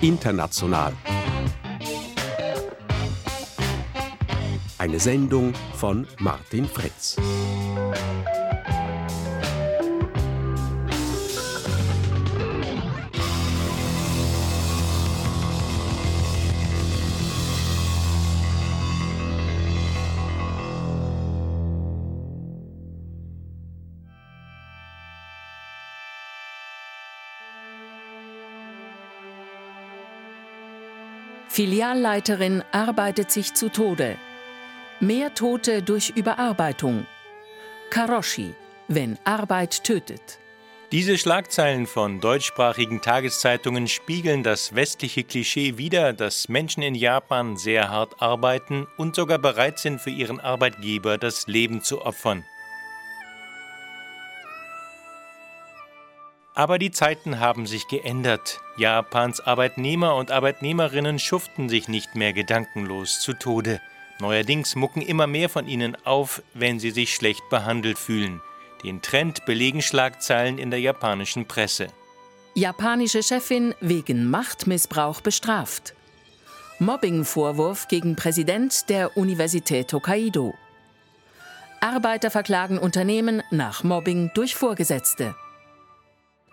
International. Eine Sendung von Martin Fritz. Filialleiterin arbeitet sich zu Tode. Mehr Tote durch Überarbeitung. Karoshi, wenn Arbeit tötet. Diese Schlagzeilen von deutschsprachigen Tageszeitungen spiegeln das westliche Klischee wider, dass Menschen in Japan sehr hart arbeiten und sogar bereit sind, für ihren Arbeitgeber das Leben zu opfern. Aber die Zeiten haben sich geändert. Japans Arbeitnehmer und Arbeitnehmerinnen schuften sich nicht mehr gedankenlos zu Tode. Neuerdings mucken immer mehr von ihnen auf, wenn sie sich schlecht behandelt fühlen. Den Trend belegen Schlagzeilen in der japanischen Presse. Japanische Chefin wegen Machtmissbrauch bestraft. Mobbingvorwurf gegen Präsident der Universität Hokkaido. Arbeiter verklagen Unternehmen nach Mobbing durch Vorgesetzte.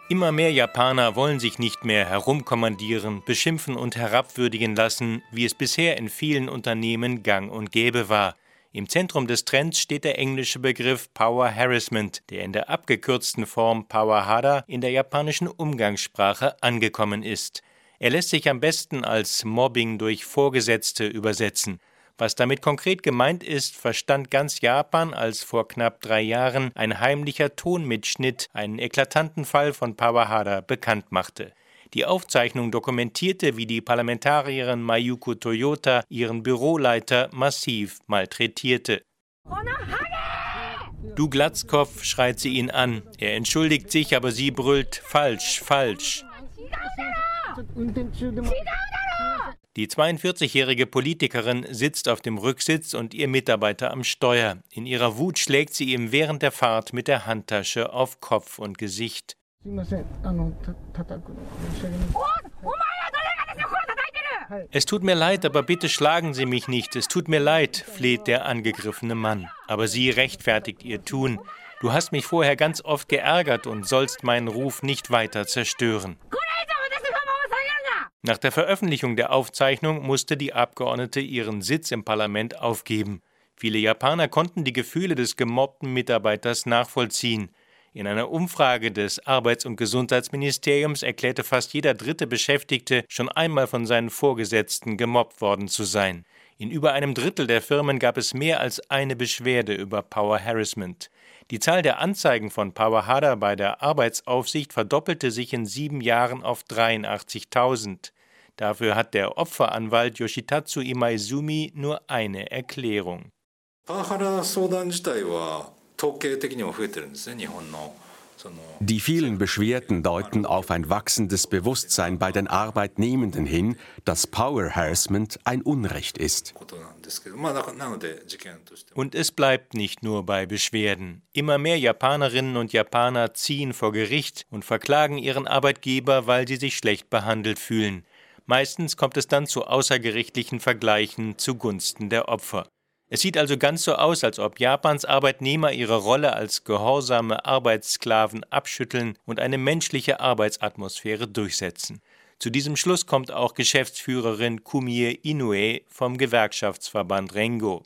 Immer mehr Japaner wollen sich nicht mehr herumkommandieren, beschimpfen und herabwürdigen lassen, wie es bisher in vielen Unternehmen gang und gäbe war. Im Zentrum des Trends steht der englische Begriff Power Harassment, der in der abgekürzten Form Power Hada in der japanischen Umgangssprache angekommen ist. Er lässt sich am besten als Mobbing durch Vorgesetzte übersetzen. Was damit konkret gemeint ist, verstand ganz Japan, als vor knapp drei Jahren ein heimlicher Tonmitschnitt einen eklatanten Fall von Pawahara bekannt machte. Die Aufzeichnung dokumentierte, wie die Parlamentarierin Mayuko Toyota ihren Büroleiter massiv malträtierte. Du Glatzkopf, schreit sie ihn an. Er entschuldigt sich, aber sie brüllt falsch, falsch. Die 42-jährige Politikerin sitzt auf dem Rücksitz und ihr Mitarbeiter am Steuer. In ihrer Wut schlägt sie ihm während der Fahrt mit der Handtasche auf Kopf und Gesicht. Es tut mir leid, aber bitte schlagen Sie mich nicht. Es tut mir leid, fleht der angegriffene Mann. Aber sie rechtfertigt ihr Tun. Du hast mich vorher ganz oft geärgert und sollst meinen Ruf nicht weiter zerstören. Nach der Veröffentlichung der Aufzeichnung musste die Abgeordnete ihren Sitz im Parlament aufgeben. Viele Japaner konnten die Gefühle des gemobbten Mitarbeiters nachvollziehen. In einer Umfrage des Arbeits- und Gesundheitsministeriums erklärte fast jeder dritte Beschäftigte, schon einmal von seinen Vorgesetzten gemobbt worden zu sein. In über einem Drittel der Firmen gab es mehr als eine Beschwerde über Power Harassment. Die Zahl der Anzeigen von Pawahada bei der Arbeitsaufsicht verdoppelte sich in sieben Jahren auf 83.000. Dafür hat der Opferanwalt Yoshitatsu Imaizumi nur eine Erklärung. Die vielen Beschwerden deuten auf ein wachsendes Bewusstsein bei den Arbeitnehmenden hin, dass Power Harassment ein Unrecht ist. Und es bleibt nicht nur bei Beschwerden. Immer mehr Japanerinnen und Japaner ziehen vor Gericht und verklagen ihren Arbeitgeber, weil sie sich schlecht behandelt fühlen. Meistens kommt es dann zu außergerichtlichen Vergleichen zugunsten der Opfer. Es sieht also ganz so aus, als ob Japans Arbeitnehmer ihre Rolle als gehorsame Arbeitssklaven abschütteln und eine menschliche Arbeitsatmosphäre durchsetzen. Zu diesem Schluss kommt auch Geschäftsführerin Kumie Inoue vom Gewerkschaftsverband Rengo.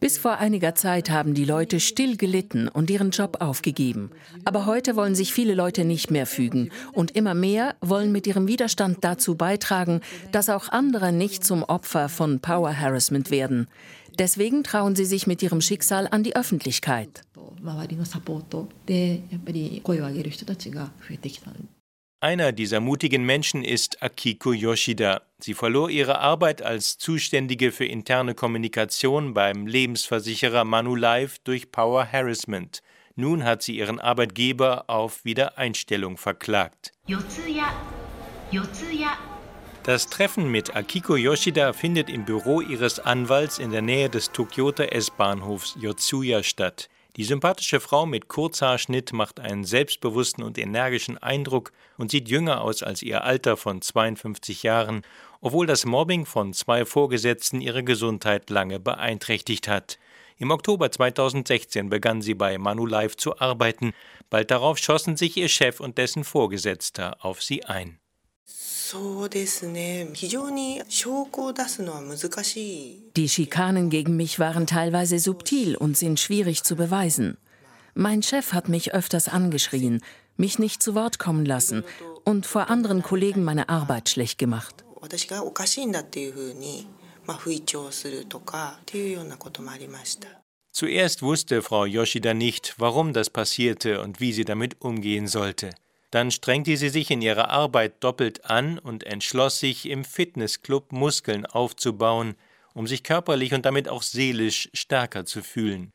Bis vor einiger Zeit haben die Leute still gelitten und ihren Job aufgegeben. Aber heute wollen sich viele Leute nicht mehr fügen und immer mehr wollen mit ihrem Widerstand dazu beitragen, dass auch andere nicht zum Opfer von Power Harassment werden. Deswegen trauen sie sich mit ihrem Schicksal an die Öffentlichkeit. Einer dieser mutigen Menschen ist Akiko Yoshida. Sie verlor ihre Arbeit als Zuständige für interne Kommunikation beim Lebensversicherer Manulife durch Power Harassment. Nun hat sie ihren Arbeitgeber auf Wiedereinstellung verklagt. Das Treffen mit Akiko Yoshida findet im Büro ihres Anwalts in der Nähe des Tokyoter S-Bahnhofs Yotsuya statt. Die sympathische Frau mit Kurzhaarschnitt macht einen selbstbewussten und energischen Eindruck und sieht jünger aus als ihr Alter von 52 Jahren, obwohl das Mobbing von zwei Vorgesetzten ihre Gesundheit lange beeinträchtigt hat. Im Oktober 2016 begann sie bei Manulife zu arbeiten. Bald darauf schossen sich ihr Chef und dessen Vorgesetzter auf sie ein. Die Schikanen gegen mich waren teilweise subtil und sind schwierig zu beweisen. Mein Chef hat mich öfters angeschrien, mich nicht zu Wort kommen lassen und vor anderen Kollegen meine Arbeit schlecht gemacht. Zuerst wusste Frau Yoshida nicht, warum das passierte und wie sie damit umgehen sollte. Dann strengte sie sich in ihrer Arbeit doppelt an und entschloss sich, im Fitnessclub Muskeln aufzubauen, um sich körperlich und damit auch seelisch stärker zu fühlen.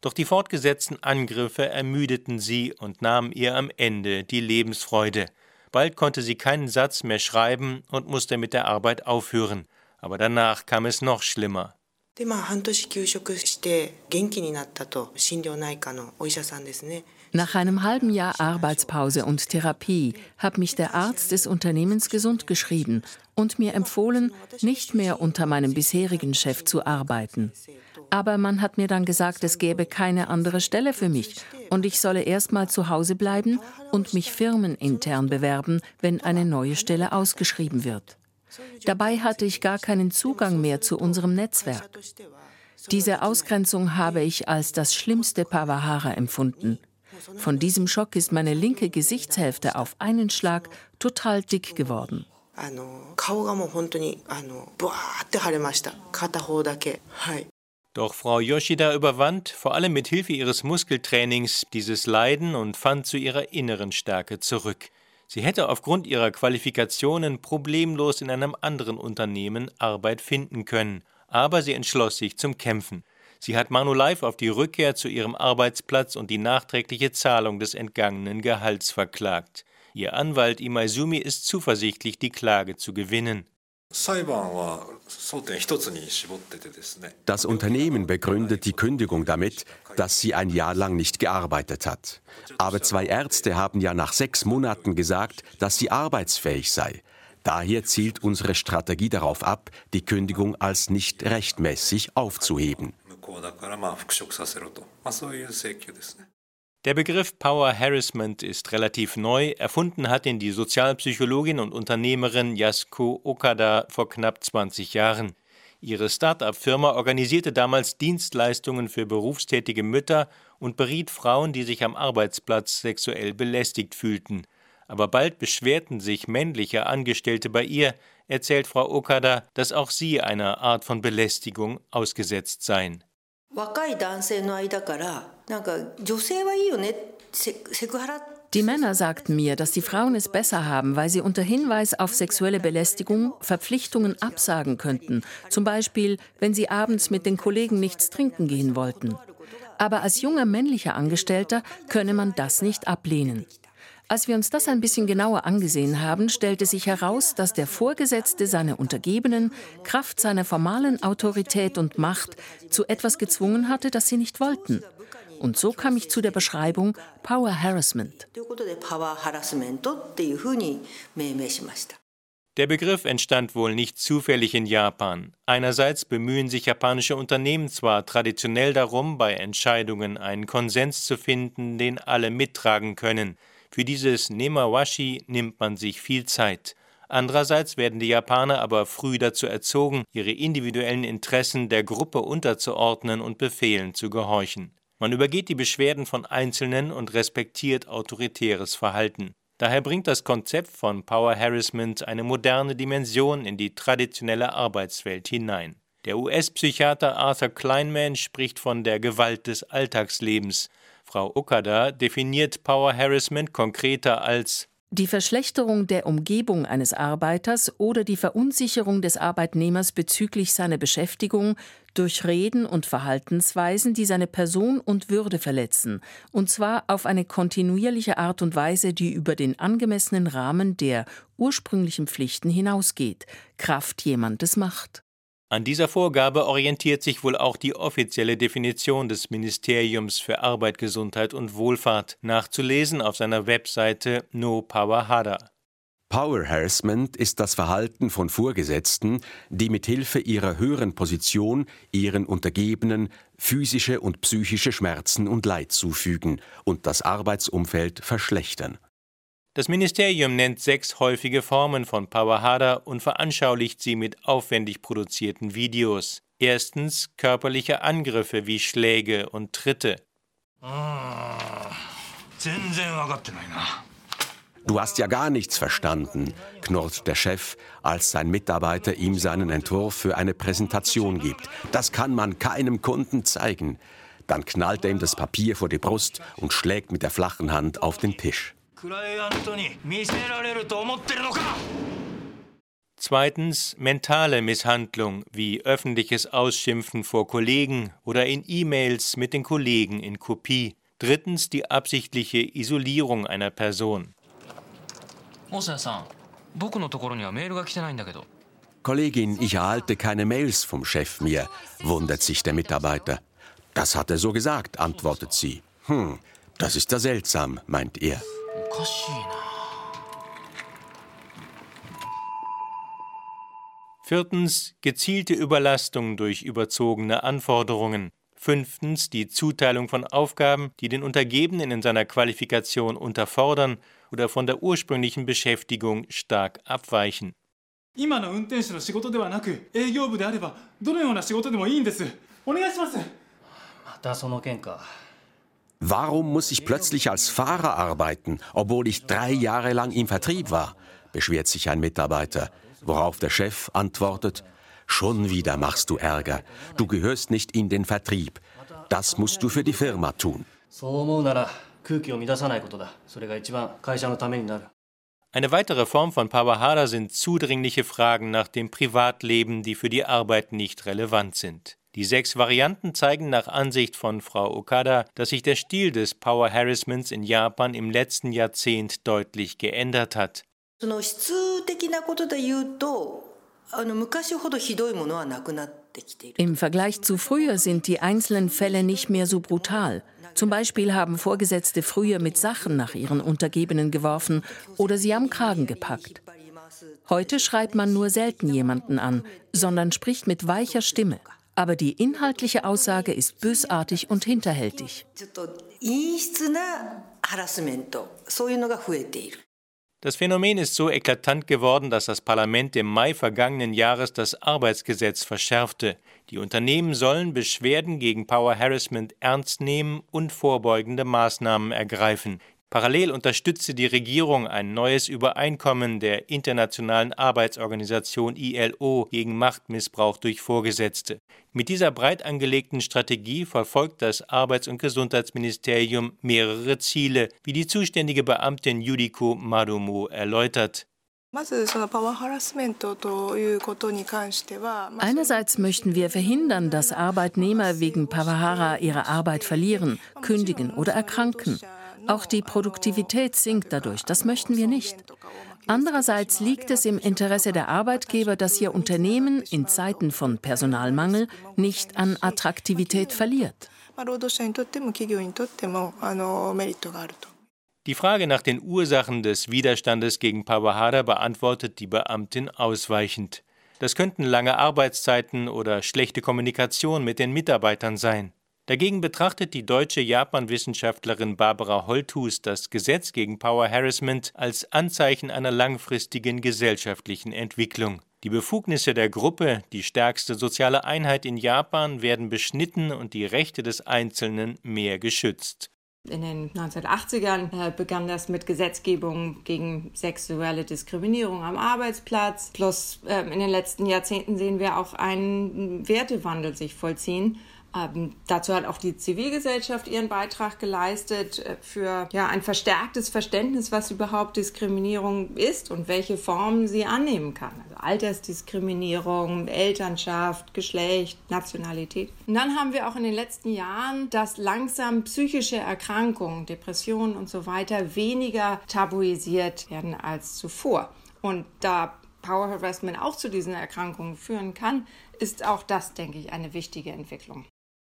Doch die fortgesetzten Angriffe ermüdeten sie und nahmen ihr am Ende die Lebensfreude. Bald konnte sie keinen Satz mehr schreiben und musste mit der Arbeit aufhören. Aber danach kam es noch schlimmer. でまあ半年休職して元気になったと心療内科のお医者さんですね nach einem halben Jahr Arbeitspause und Therapie hat mich der Arzt des Unternehmens gesund geschrieben und mir empfohlen, nicht mehr unter meinem bisherigen Chef zu arbeiten. Aber man hat mir dann gesagt, es gäbe keine andere Stelle für mich und ich solle erst mal zu Hause bleiben und mich firmenintern bewerben, wenn eine neue Stelle ausgeschrieben wird. Dabei hatte ich gar keinen Zugang mehr zu unserem Netzwerk. Diese Ausgrenzung habe ich als das schlimmste Pavahara empfunden. Von diesem Schock ist meine linke Gesichtshälfte auf einen Schlag total dick geworden. Doch Frau Yoshida überwand, vor allem mit Hilfe ihres Muskeltrainings, dieses Leiden und fand zu ihrer inneren Stärke zurück. Sie hätte aufgrund ihrer Qualifikationen problemlos in einem anderen Unternehmen Arbeit finden können, aber sie entschloss sich zum Kämpfen. Sie hat Manulife auf die Rückkehr zu ihrem Arbeitsplatz und die nachträgliche Zahlung des entgangenen Gehalts verklagt. Ihr Anwalt Imaizumi ist zuversichtlich, die Klage zu gewinnen. Das Unternehmen begründet die Kündigung damit, dass sie ein Jahr lang nicht gearbeitet hat. Aber zwei Ärzte haben ja nach sechs Monaten gesagt, dass sie arbeitsfähig sei. Daher zielt unsere Strategie darauf ab, die Kündigung als nicht rechtmäßig aufzuheben. Der Begriff Power Harassment ist relativ neu. Erfunden hat ihn die Sozialpsychologin und Unternehmerin Yasuko Okada vor knapp 20 Jahren. Ihre Start-up-Firma organisierte damals Dienstleistungen für berufstätige Mütter und beriet Frauen, die sich am Arbeitsplatz sexuell belästigt fühlten. Aber bald beschwerten sich männliche Angestellte bei ihr, erzählt Frau Okada, dass auch sie einer Art von Belästigung ausgesetzt seien. 若い男性の間からなんか女性はいいよねセクハラ Die Männer sagten mir, dass die Frauen es besser haben, weil sie unter Hinweis auf sexuelle Belästigung Verpflichtungen absagen könnten, zum Beispiel wenn sie abends mit den Kollegen nichts trinken gehen wollten. Aber als junger männlicher Angestellter könne man das nicht ablehnen. Als wir uns das ein bisschen genauer angesehen haben, stellte sich heraus, dass der Vorgesetzte seine Untergebenen Kraft seiner formalen Autorität und Macht zu etwas gezwungen hatte, das sie nicht wollten. Und so kam ich zu der Beschreibung Power Harassment. Der Begriff entstand wohl nicht zufällig in Japan. Einerseits bemühen sich japanische Unternehmen zwar traditionell darum, bei Entscheidungen einen Konsens zu finden, den alle mittragen können. Für dieses Nemawashi nimmt man sich viel Zeit. Andererseits werden die Japaner aber früh dazu erzogen, ihre individuellen Interessen der Gruppe unterzuordnen und Befehlen zu gehorchen. Man übergeht die Beschwerden von Einzelnen und respektiert autoritäres Verhalten. Daher bringt das Konzept von Power Harassment eine moderne Dimension in die traditionelle Arbeitswelt hinein. Der US-Psychiater Arthur Kleinman spricht von der Gewalt des Alltagslebens, Frau Okada definiert Power Harassment konkreter als die Verschlechterung der Umgebung eines Arbeiters oder die Verunsicherung des Arbeitnehmers bezüglich seiner Beschäftigung durch Reden und Verhaltensweisen, die seine Person und Würde verletzen, und zwar auf eine kontinuierliche Art und Weise, die über den angemessenen Rahmen der ursprünglichen Pflichten hinausgeht, Kraft jemandes Macht. An dieser Vorgabe orientiert sich wohl auch die offizielle Definition des Ministeriums für Arbeit, Gesundheit und Wohlfahrt, nachzulesen auf seiner Webseite No Power Hada. Power Harassment ist das Verhalten von Vorgesetzten, die mit Hilfe ihrer höheren Position ihren Untergebenen physische und psychische Schmerzen und Leid zufügen und das Arbeitsumfeld verschlechtern. Das Ministerium nennt sechs häufige Formen von Pawahada und veranschaulicht sie mit aufwendig produzierten Videos. Erstens körperliche Angriffe wie Schläge und Tritte. Du hast ja gar nichts verstanden, knurrt der Chef, als sein Mitarbeiter ihm seinen Entwurf für eine Präsentation gibt. Das kann man keinem Kunden zeigen. Dann knallt er ihm das Papier vor die Brust und schlägt mit der flachen Hand auf den Tisch. Zweitens mentale Misshandlung wie öffentliches Ausschimpfen vor Kollegen oder in E-Mails mit den Kollegen in Kopie. Drittens die absichtliche Isolierung einer Person. Kollegin, ich erhalte keine Mails vom Chef mehr, wundert sich der Mitarbeiter. Das hat er so gesagt, antwortet sie. Hm, das ist ja seltsam, meint er. Viertens gezielte Überlastung durch überzogene Anforderungen. Fünftens die Zuteilung von Aufgaben, die den Untergebenen in seiner Qualifikation unterfordern oder von der ursprünglichen Beschäftigung stark abweichen. Warum muss ich plötzlich als Fahrer arbeiten, obwohl ich drei Jahre lang im Vertrieb war? beschwert sich ein Mitarbeiter, worauf der Chef antwortet, Schon wieder machst du Ärger. Du gehörst nicht in den Vertrieb. Das musst du für die Firma tun. Eine weitere Form von Pawahara sind zudringliche Fragen nach dem Privatleben, die für die Arbeit nicht relevant sind. Die sechs Varianten zeigen nach Ansicht von Frau Okada, dass sich der Stil des Power Harassments in Japan im letzten Jahrzehnt deutlich geändert hat. Im Vergleich zu früher sind die einzelnen Fälle nicht mehr so brutal. Zum Beispiel haben Vorgesetzte früher mit Sachen nach ihren Untergebenen geworfen oder sie am Kragen gepackt. Heute schreibt man nur selten jemanden an, sondern spricht mit weicher Stimme. Aber die inhaltliche Aussage ist bösartig und hinterhältig. Das Phänomen ist so eklatant geworden, dass das Parlament im Mai vergangenen Jahres das Arbeitsgesetz verschärfte. Die Unternehmen sollen Beschwerden gegen Power Harassment ernst nehmen und vorbeugende Maßnahmen ergreifen. Parallel unterstützte die Regierung ein neues Übereinkommen der Internationalen Arbeitsorganisation ILO gegen Machtmissbrauch durch Vorgesetzte. Mit dieser breit angelegten Strategie verfolgt das Arbeits- und Gesundheitsministerium mehrere Ziele, wie die zuständige Beamtin Yuriko Marumo erläutert. Einerseits möchten wir verhindern, dass Arbeitnehmer wegen Pavahara ihre Arbeit verlieren, kündigen oder erkranken. Auch die Produktivität sinkt dadurch. Das möchten wir nicht. Andererseits liegt es im Interesse der Arbeitgeber, dass ihr Unternehmen in Zeiten von Personalmangel nicht an Attraktivität verliert. Die Frage nach den Ursachen des Widerstandes gegen Pawahada beantwortet die Beamtin ausweichend. Das könnten lange Arbeitszeiten oder schlechte Kommunikation mit den Mitarbeitern sein. Dagegen betrachtet die deutsche Japan-Wissenschaftlerin Barbara Holthus das Gesetz gegen Power Harassment als Anzeichen einer langfristigen gesellschaftlichen Entwicklung. Die Befugnisse der Gruppe, die stärkste soziale Einheit in Japan, werden beschnitten und die Rechte des Einzelnen mehr geschützt. In den 1980ern äh, begann das mit Gesetzgebung gegen sexuelle Diskriminierung am Arbeitsplatz. Plus ähm, in den letzten Jahrzehnten sehen wir auch einen Wertewandel sich vollziehen. Ähm, dazu hat auch die Zivilgesellschaft ihren Beitrag geleistet äh, für ja, ein verstärktes Verständnis, was überhaupt Diskriminierung ist und welche Formen sie annehmen kann. Also Altersdiskriminierung, Elternschaft, Geschlecht, Nationalität. Und dann haben wir auch in den letzten Jahren, dass langsam psychische Erkrankungen, Depressionen und so weiter weniger tabuisiert werden als zuvor. Und da Power Harassment auch zu diesen Erkrankungen führen kann, ist auch das, denke ich, eine wichtige Entwicklung.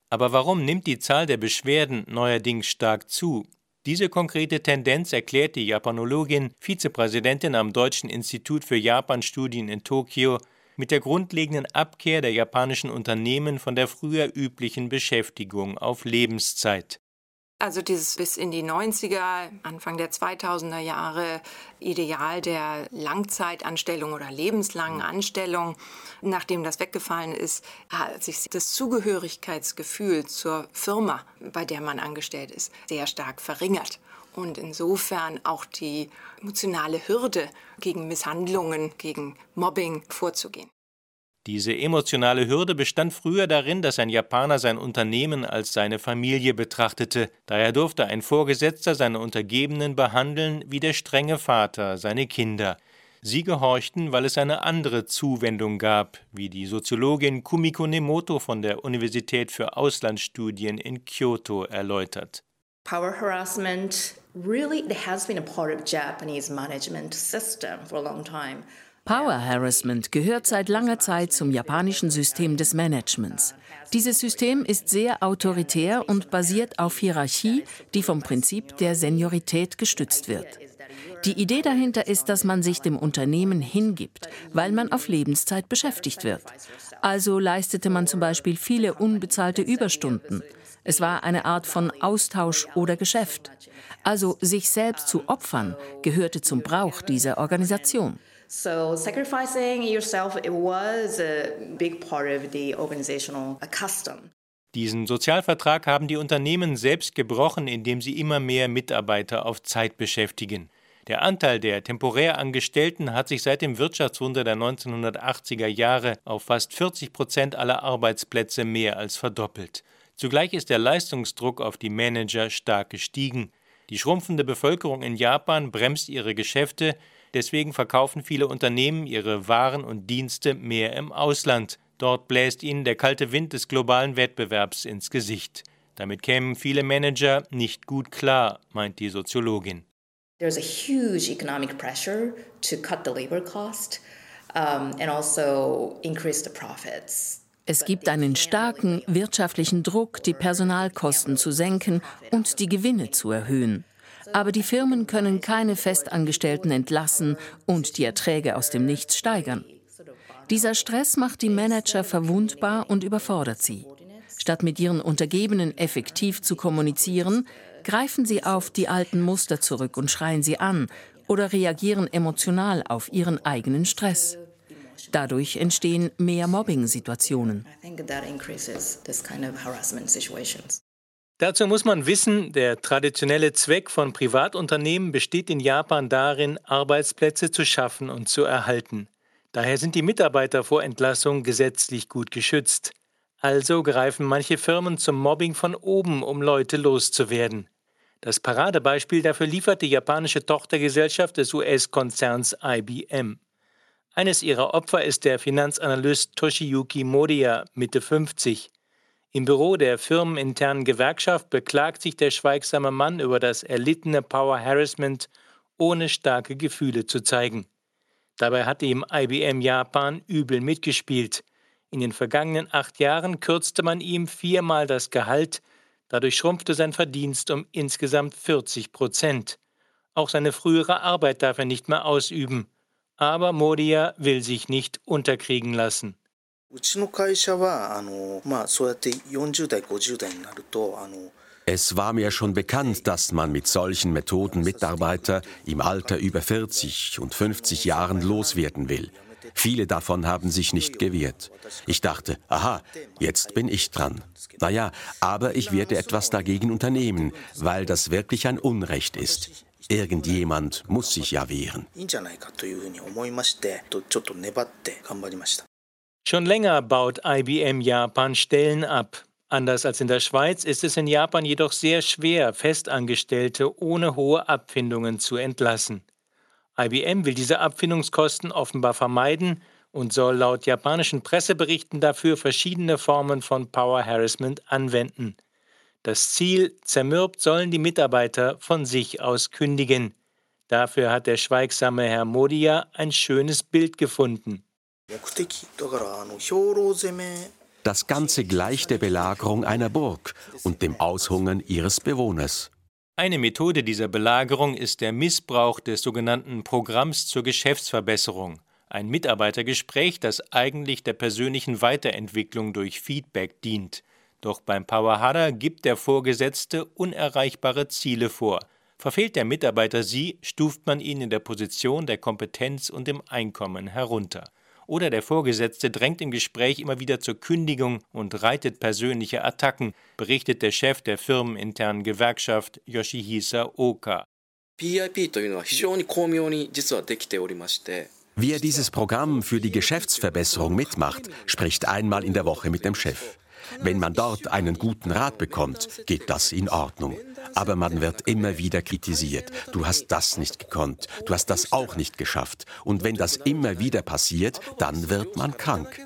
Aber warum nimmt die Zahl der Beschwerden neuerdings stark zu? Diese konkrete Tendenz erklärt die Japanologin, Vizepräsidentin am Deutschen Institut für Japanstudien in Tokio, mit der grundlegenden Abkehr der japanischen Unternehmen von der früher üblichen Beschäftigung auf Lebenszeit. Also dieses bis in die 90er, Anfang der 2000er Jahre Ideal der Langzeitanstellung oder lebenslangen Anstellung, nachdem das weggefallen ist, hat sich das Zugehörigkeitsgefühl zur Firma, bei der man angestellt ist, sehr stark verringert. Und insofern auch die emotionale Hürde, gegen Misshandlungen, gegen Mobbing vorzugehen. Diese emotionale Hürde bestand früher darin, dass ein Japaner sein Unternehmen als seine Familie betrachtete. Daher durfte ein Vorgesetzter seine Untergebenen behandeln wie der strenge Vater seine Kinder. Sie gehorchten, weil es eine andere Zuwendung gab, wie die Soziologin Kumiko Nemoto von der Universität für Auslandsstudien in Kyoto erläutert. Power harassment really has been a part of Japanese management system for a long time. Power Harassment gehört seit langer Zeit zum japanischen System des Managements. Dieses System ist sehr autoritär und basiert auf Hierarchie, die vom Prinzip der Seniorität gestützt wird. Die Idee dahinter ist, dass man sich dem Unternehmen hingibt, weil man auf Lebenszeit beschäftigt wird. Also leistete man zum Beispiel viele unbezahlte Überstunden. Es war eine Art von Austausch oder Geschäft. Also sich selbst zu opfern gehörte zum Brauch dieser Organisation. So sacrificing yourself it was a big part of the organizational custom. Diesen Sozialvertrag haben die Unternehmen selbst gebrochen, indem sie immer mehr Mitarbeiter auf Zeit beschäftigen. Der Anteil der Temporärangestellten hat sich seit dem Wirtschaftswunder der 1980er Jahre auf fast 40 Prozent aller Arbeitsplätze mehr als verdoppelt. Zugleich ist der Leistungsdruck auf die Manager stark gestiegen. Die schrumpfende Bevölkerung in Japan bremst ihre Geschäfte, Deswegen verkaufen viele Unternehmen ihre Waren und Dienste mehr im Ausland. Dort bläst ihnen der kalte Wind des globalen Wettbewerbs ins Gesicht. Damit kämen viele Manager nicht gut klar, meint die Soziologin. There's a huge economic pressure to cut the labor cost um, and also increase the profits. Es gibt einen starken wirtschaftlichen Druck, die Personalkosten zu senken und die Gewinne zu erhöhen. Aber die Firmen können keine Festangestellten entlassen und die Erträge aus dem Nichts steigern. Dieser Stress macht die Manager verwundbar und überfordert sie. Statt mit ihren Untergebenen effektiv zu kommunizieren, greifen sie auf die alten Muster zurück und schreien sie an oder reagieren emotional auf ihren eigenen Stress. Dadurch entstehen mehr Mobbing-Situationen. Dazu muss man wissen, der traditionelle Zweck von Privatunternehmen besteht in Japan darin, Arbeitsplätze zu schaffen und zu erhalten. Daher sind die Mitarbeiter vor Entlassung gesetzlich gut geschützt. Also greifen manche Firmen zum Mobbing von oben, um Leute loszuwerden. Das Paradebeispiel dafür liefert die japanische Tochtergesellschaft des US-Konzerns IBM. Eines ihrer Opfer ist der Finanzanalyst Toshiyuki Moriya, Mitte 50. Im Büro der firmeninternen Gewerkschaft beklagt sich der schweigsame Mann über das erlittene Power Harassment, ohne starke Gefühle zu zeigen. Dabei hatte ihm IBM Japan übel mitgespielt. In den vergangenen acht Jahren kürzte man ihm viermal das Gehalt, dadurch schrumpfte sein Verdienst um insgesamt 40 Prozent. Auch seine frühere Arbeit darf er nicht mehr ausüben. Aber Modia will sich nicht unterkriegen lassen. うちの会社はあの、まあ、そうやって40代、50代になるとあの Es war mir schon bekannt, dass man mit solchen Methoden Mitarbeiter im Alter über 40 und 50 Jahren loswerden will. Viele davon haben sich nicht gewehrt. Ich dachte, aha, jetzt bin ich dran. Naja, aber ich werde etwas dagegen unternehmen, weil das wirklich ein Unrecht ist. Irgendjemand muss sich ja wehren. Schon länger baut IBM Japan Stellen ab. Anders als in der Schweiz ist es in Japan jedoch sehr schwer, Festangestellte ohne hohe Abfindungen zu entlassen. IBM will diese Abfindungskosten offenbar vermeiden und soll laut japanischen Presseberichten dafür verschiedene Formen von Power Harassment anwenden. Das Ziel, zermürbt sollen die Mitarbeiter von sich aus kündigen. Dafür hat der schweigsame Herr Modia ein schönes Bild gefunden. Das Ganze gleicht der Belagerung einer Burg und dem Aushungern ihres Bewohners. Eine Methode dieser Belagerung ist der Missbrauch des sogenannten Programms zur Geschäftsverbesserung, ein Mitarbeitergespräch, das eigentlich der persönlichen Weiterentwicklung durch Feedback dient. Doch beim Powerhada gibt der Vorgesetzte unerreichbare Ziele vor. Verfehlt der Mitarbeiter sie, stuft man ihn in der Position der Kompetenz und im Einkommen herunter. Oder der Vorgesetzte drängt im Gespräch immer wieder zur Kündigung und reitet persönliche Attacken, berichtet der Chef der firmeninternen Gewerkschaft Yoshihisa Oka. Wie er dieses Programm für die Geschäftsverbesserung mitmacht, spricht einmal in der Woche mit dem Chef. Wenn man dort einen guten Rat bekommt, geht das in Ordnung. Aber man wird immer wieder kritisiert. Du hast das nicht gekonnt, du hast das auch nicht geschafft. Und wenn das immer wieder passiert, dann wird man krank.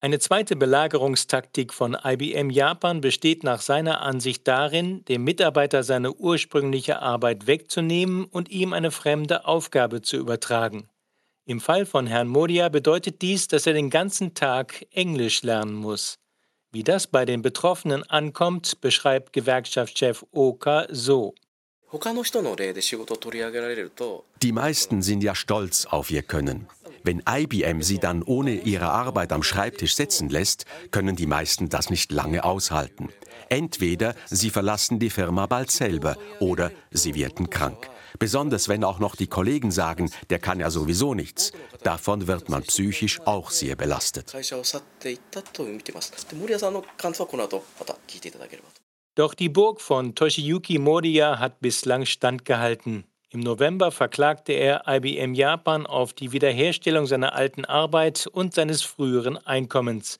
Eine zweite Belagerungstaktik von IBM Japan besteht nach seiner Ansicht darin, dem Mitarbeiter seine ursprüngliche Arbeit wegzunehmen und ihm eine fremde Aufgabe zu übertragen. Im Fall von Herrn Modia bedeutet dies, dass er den ganzen Tag Englisch lernen muss. Wie das bei den Betroffenen ankommt, beschreibt Gewerkschaftschef Oka so. Die meisten sind ja stolz auf ihr Können. Wenn IBM sie dann ohne ihre Arbeit am Schreibtisch sitzen lässt, können die meisten das nicht lange aushalten. Entweder sie verlassen die Firma bald selber oder sie werden krank. Besonders wenn auch noch die Kollegen sagen, der kann ja sowieso nichts. Davon wird man psychisch auch sehr belastet. Doch die Burg von Toshiyuki Moriya hat bislang standgehalten. Im November verklagte er IBM Japan auf die Wiederherstellung seiner alten Arbeit und seines früheren Einkommens.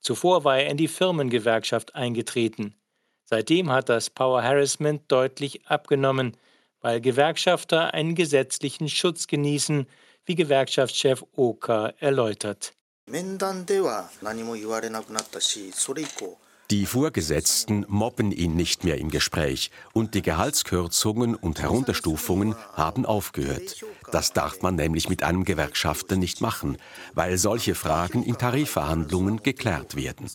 Zuvor war er in die Firmengewerkschaft eingetreten. Seitdem hat das Power Harassment deutlich abgenommen weil Gewerkschafter einen gesetzlichen Schutz genießen, wie Gewerkschaftschef Oka erläutert. Die Vorgesetzten mobben ihn nicht mehr im Gespräch und die Gehaltskürzungen und Herunterstufungen haben aufgehört. Das darf man nämlich mit einem Gewerkschafter nicht machen, weil solche Fragen in Tarifverhandlungen geklärt werden.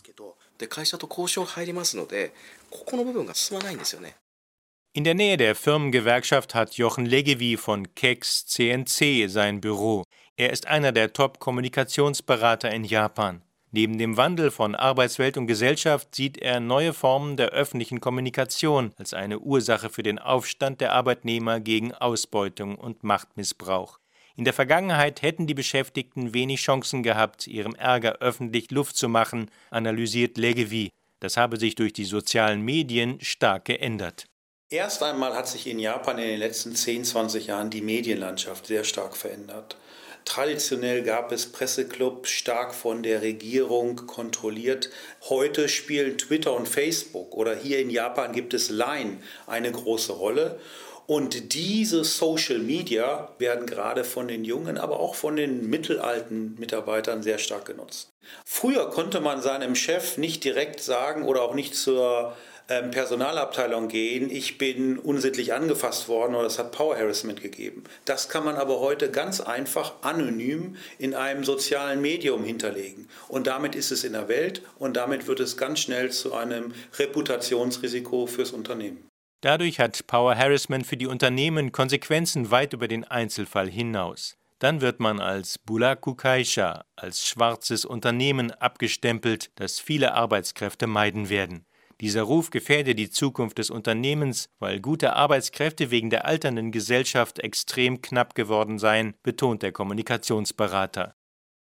In der Nähe der Firmengewerkschaft hat Jochen Legevi von Kex CNC sein Büro. Er ist einer der Top-Kommunikationsberater in Japan. Neben dem Wandel von Arbeitswelt und Gesellschaft sieht er neue Formen der öffentlichen Kommunikation als eine Ursache für den Aufstand der Arbeitnehmer gegen Ausbeutung und Machtmissbrauch. In der Vergangenheit hätten die Beschäftigten wenig Chancen gehabt, ihrem Ärger öffentlich Luft zu machen, analysiert Legevi. Das habe sich durch die sozialen Medien stark geändert. Erst einmal hat sich in Japan in den letzten 10, 20 Jahren die Medienlandschaft sehr stark verändert. Traditionell gab es Presseclubs stark von der Regierung kontrolliert. Heute spielen Twitter und Facebook oder hier in Japan gibt es Line eine große Rolle. Und diese Social Media werden gerade von den jungen, aber auch von den mittelalten Mitarbeitern sehr stark genutzt. Früher konnte man seinem Chef nicht direkt sagen oder auch nicht zur ähm, Personalabteilung gehen, ich bin unsittlich angefasst worden oder es hat Power Harassment gegeben. Das kann man aber heute ganz einfach anonym in einem sozialen Medium hinterlegen. Und damit ist es in der Welt und damit wird es ganz schnell zu einem Reputationsrisiko fürs Unternehmen. Dadurch hat Power Harassment für die Unternehmen Konsequenzen weit über den Einzelfall hinaus. Dann wird man als Bulaku Kaisha, als schwarzes Unternehmen abgestempelt, das viele Arbeitskräfte meiden werden. Dieser Ruf gefährde die Zukunft des Unternehmens, weil gute Arbeitskräfte wegen der alternden Gesellschaft extrem knapp geworden seien, betont der Kommunikationsberater.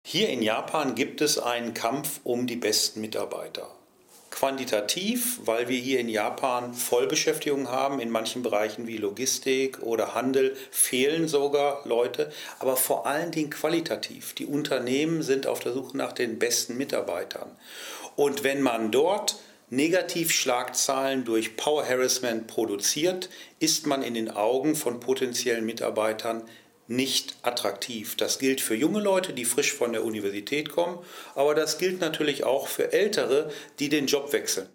Hier in Japan gibt es einen Kampf um die besten Mitarbeiter. Quantitativ, weil wir hier in Japan Vollbeschäftigung haben, in manchen Bereichen wie Logistik oder Handel fehlen sogar Leute, aber vor allen Dingen qualitativ. Die Unternehmen sind auf der Suche nach den besten Mitarbeitern. Und wenn man dort Negativschlagzahlen durch Power Harassment produziert, ist man in den Augen von potenziellen Mitarbeitern nicht attraktiv. Das gilt für junge Leute, die frisch von der Universität kommen, aber das gilt natürlich auch für ältere, die den Job wechseln.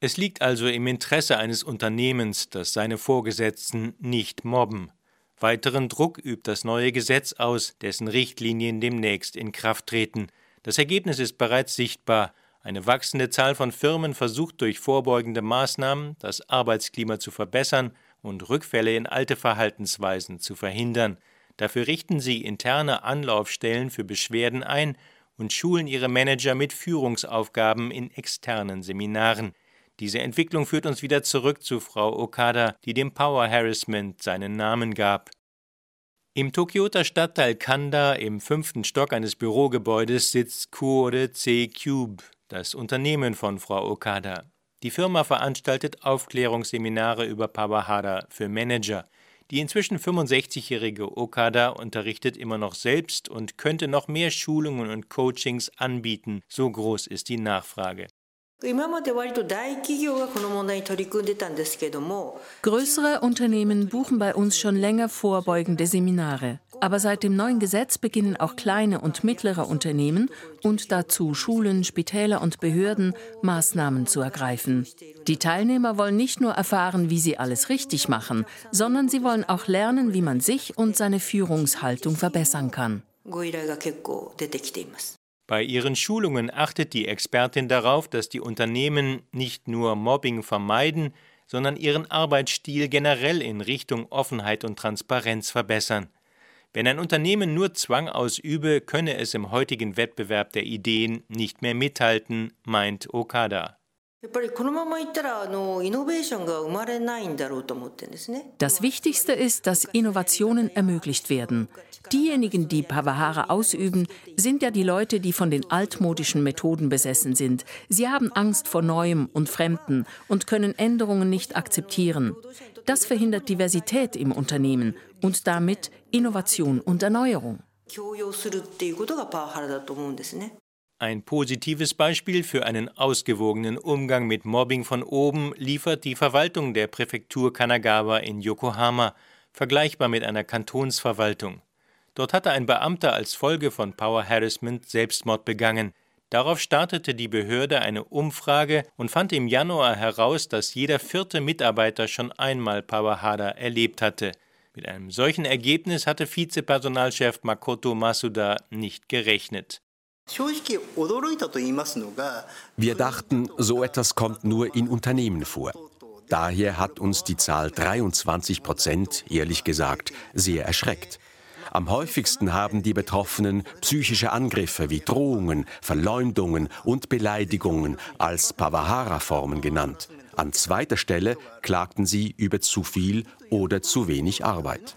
Es liegt also im Interesse eines Unternehmens, dass seine Vorgesetzten nicht mobben. Weiteren Druck übt das neue Gesetz aus, dessen Richtlinien demnächst in Kraft treten. Das Ergebnis ist bereits sichtbar. Eine wachsende Zahl von Firmen versucht durch vorbeugende Maßnahmen, das Arbeitsklima zu verbessern und Rückfälle in alte Verhaltensweisen zu verhindern. Dafür richten sie interne Anlaufstellen für Beschwerden ein und schulen ihre Manager mit Führungsaufgaben in externen Seminaren. Diese Entwicklung führt uns wieder zurück zu Frau Okada, die dem Power Harassment seinen Namen gab. Im Tokioter Stadtteil Kanda im fünften Stock eines Bürogebäudes sitzt Kuore C Cube, das Unternehmen von Frau Okada. Die Firma veranstaltet Aufklärungsseminare über Pawahara für Manager. Die inzwischen 65-jährige Okada unterrichtet immer noch selbst und könnte noch mehr Schulungen und Coachings anbieten, so groß ist die Nachfrage. Größere Unternehmen buchen bei uns schon länger vorbeugende Seminare. Aber seit dem neuen Gesetz beginnen auch kleine und mittlere Unternehmen und dazu Schulen, Spitäler und Behörden Maßnahmen zu ergreifen. Die Teilnehmer wollen nicht nur erfahren, wie sie alles richtig machen, sondern sie wollen auch lernen, wie man sich und seine Führungshaltung verbessern kann. Bei ihren Schulungen achtet die Expertin darauf, dass die Unternehmen nicht nur Mobbing vermeiden, sondern ihren Arbeitsstil generell in Richtung Offenheit und Transparenz verbessern. Wenn ein Unternehmen nur Zwang ausübe, könne es im heutigen Wettbewerb der Ideen nicht mehr mithalten, meint Okada. Das Wichtigste ist, dass Innovationen ermöglicht werden. Diejenigen, die Pavahara ausüben, sind ja die Leute, die von den altmodischen Methoden besessen sind. Sie haben Angst vor Neuem und Fremden und können Änderungen nicht akzeptieren. Das verhindert Diversität im Unternehmen und damit Innovation und Erneuerung. Ein positives Beispiel für einen ausgewogenen Umgang mit Mobbing von oben liefert die Verwaltung der Präfektur Kanagawa in Yokohama, vergleichbar mit einer Kantonsverwaltung. Dort hatte ein Beamter als Folge von Power Harassment Selbstmord begangen. Darauf startete die Behörde eine Umfrage und fand im Januar heraus, dass jeder vierte Mitarbeiter schon einmal Power Hada erlebt hatte. Mit einem solchen Ergebnis hatte Vizepersonalchef Makoto Masuda nicht gerechnet. Wir dachten, so etwas kommt nur in Unternehmen vor. Daher hat uns die Zahl 23 Prozent, ehrlich gesagt, sehr erschreckt. Am häufigsten haben die Betroffenen psychische Angriffe wie Drohungen, Verleumdungen und Beleidigungen als Pavahara-Formen genannt. An zweiter Stelle klagten sie über zu viel oder zu wenig Arbeit.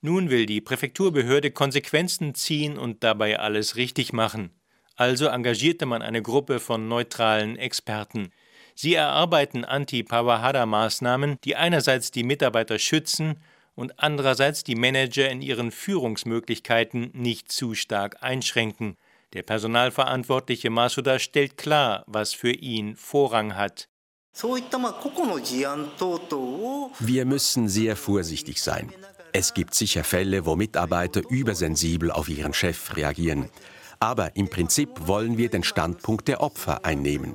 Nun will die Präfekturbehörde Konsequenzen ziehen und dabei alles richtig machen. Also engagierte man eine Gruppe von neutralen Experten. Sie erarbeiten Anti-Pawahada-Maßnahmen, die einerseits die Mitarbeiter schützen und andererseits die Manager in ihren Führungsmöglichkeiten nicht zu stark einschränken. Der Personalverantwortliche Masuda stellt klar, was für ihn Vorrang hat. Wir müssen sehr vorsichtig sein. Es gibt sicher Fälle, wo Mitarbeiter übersensibel auf ihren Chef reagieren. Aber im Prinzip wollen wir den Standpunkt der Opfer einnehmen.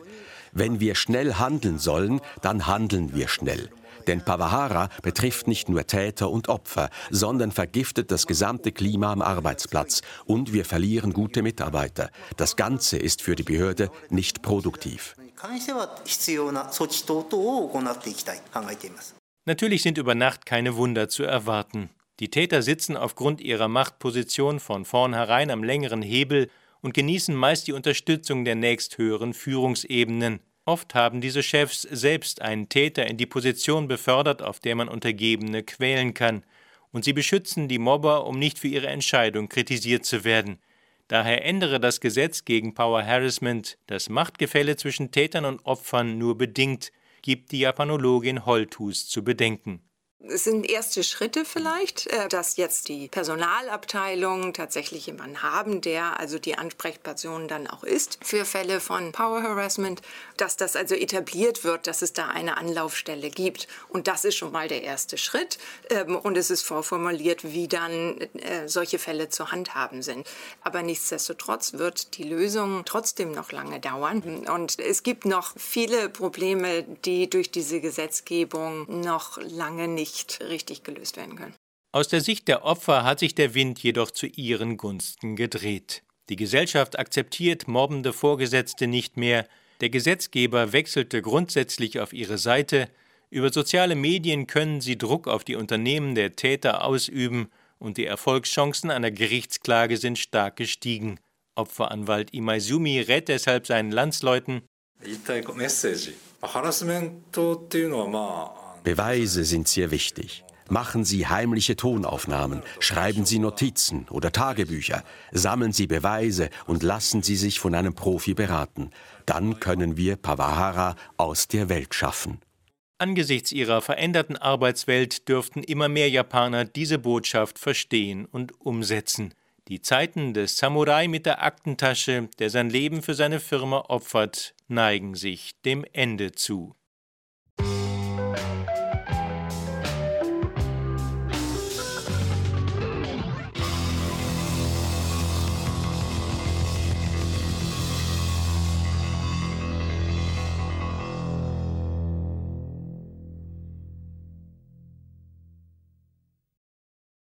Wenn wir schnell handeln sollen, dann handeln wir schnell. Denn Pavahara betrifft nicht nur Täter und Opfer, sondern vergiftet das gesamte Klima am Arbeitsplatz und wir verlieren gute Mitarbeiter. Das Ganze ist für die Behörde nicht produktiv. Natürlich sind über Nacht keine Wunder zu erwarten. Die Täter sitzen aufgrund ihrer Machtposition von vornherein am längeren Hebel und genießen meist die Unterstützung der nächsthöheren Führungsebenen. Oft haben diese Chefs selbst einen Täter in die Position befördert, auf der man Untergebene quälen kann, und sie beschützen die Mobber, um nicht für ihre Entscheidung kritisiert zu werden. Daher ändere das Gesetz gegen Power Harassment das Machtgefälle zwischen Tätern und Opfern nur bedingt, gibt die Japanologin Holthus zu bedenken. Es sind erste Schritte vielleicht, äh, dass jetzt die Personalabteilung tatsächlich jemanden haben, der also die Ansprechperson dann auch ist für Fälle von Power Harassment, dass das also etabliert wird, dass es da eine Anlaufstelle gibt. Und das ist schon mal der erste Schritt. Ähm, und es ist vorformuliert, wie dann äh, solche Fälle zu handhaben sind. Aber nichtsdestotrotz wird die Lösung trotzdem noch lange dauern. Und es gibt noch viele Probleme, die durch diese Gesetzgebung noch lange nicht nicht richtig gelöst werden können. Aus der Sicht der Opfer hat sich der Wind jedoch zu ihren Gunsten gedreht. Die Gesellschaft akzeptiert mobbende Vorgesetzte nicht mehr, der Gesetzgeber wechselte grundsätzlich auf ihre Seite, über soziale Medien können sie Druck auf die Unternehmen der Täter ausüben und die Erfolgschancen einer Gerichtsklage sind stark gestiegen. Opferanwalt Imaizumi rät deshalb seinen Landsleuten, Beweise sind sehr wichtig. Machen Sie heimliche Tonaufnahmen, schreiben Sie Notizen oder Tagebücher, sammeln Sie Beweise und lassen Sie sich von einem Profi beraten. Dann können wir Pavahara aus der Welt schaffen. Angesichts ihrer veränderten Arbeitswelt dürften immer mehr Japaner diese Botschaft verstehen und umsetzen. Die Zeiten des Samurai mit der Aktentasche, der sein Leben für seine Firma opfert, neigen sich dem Ende zu.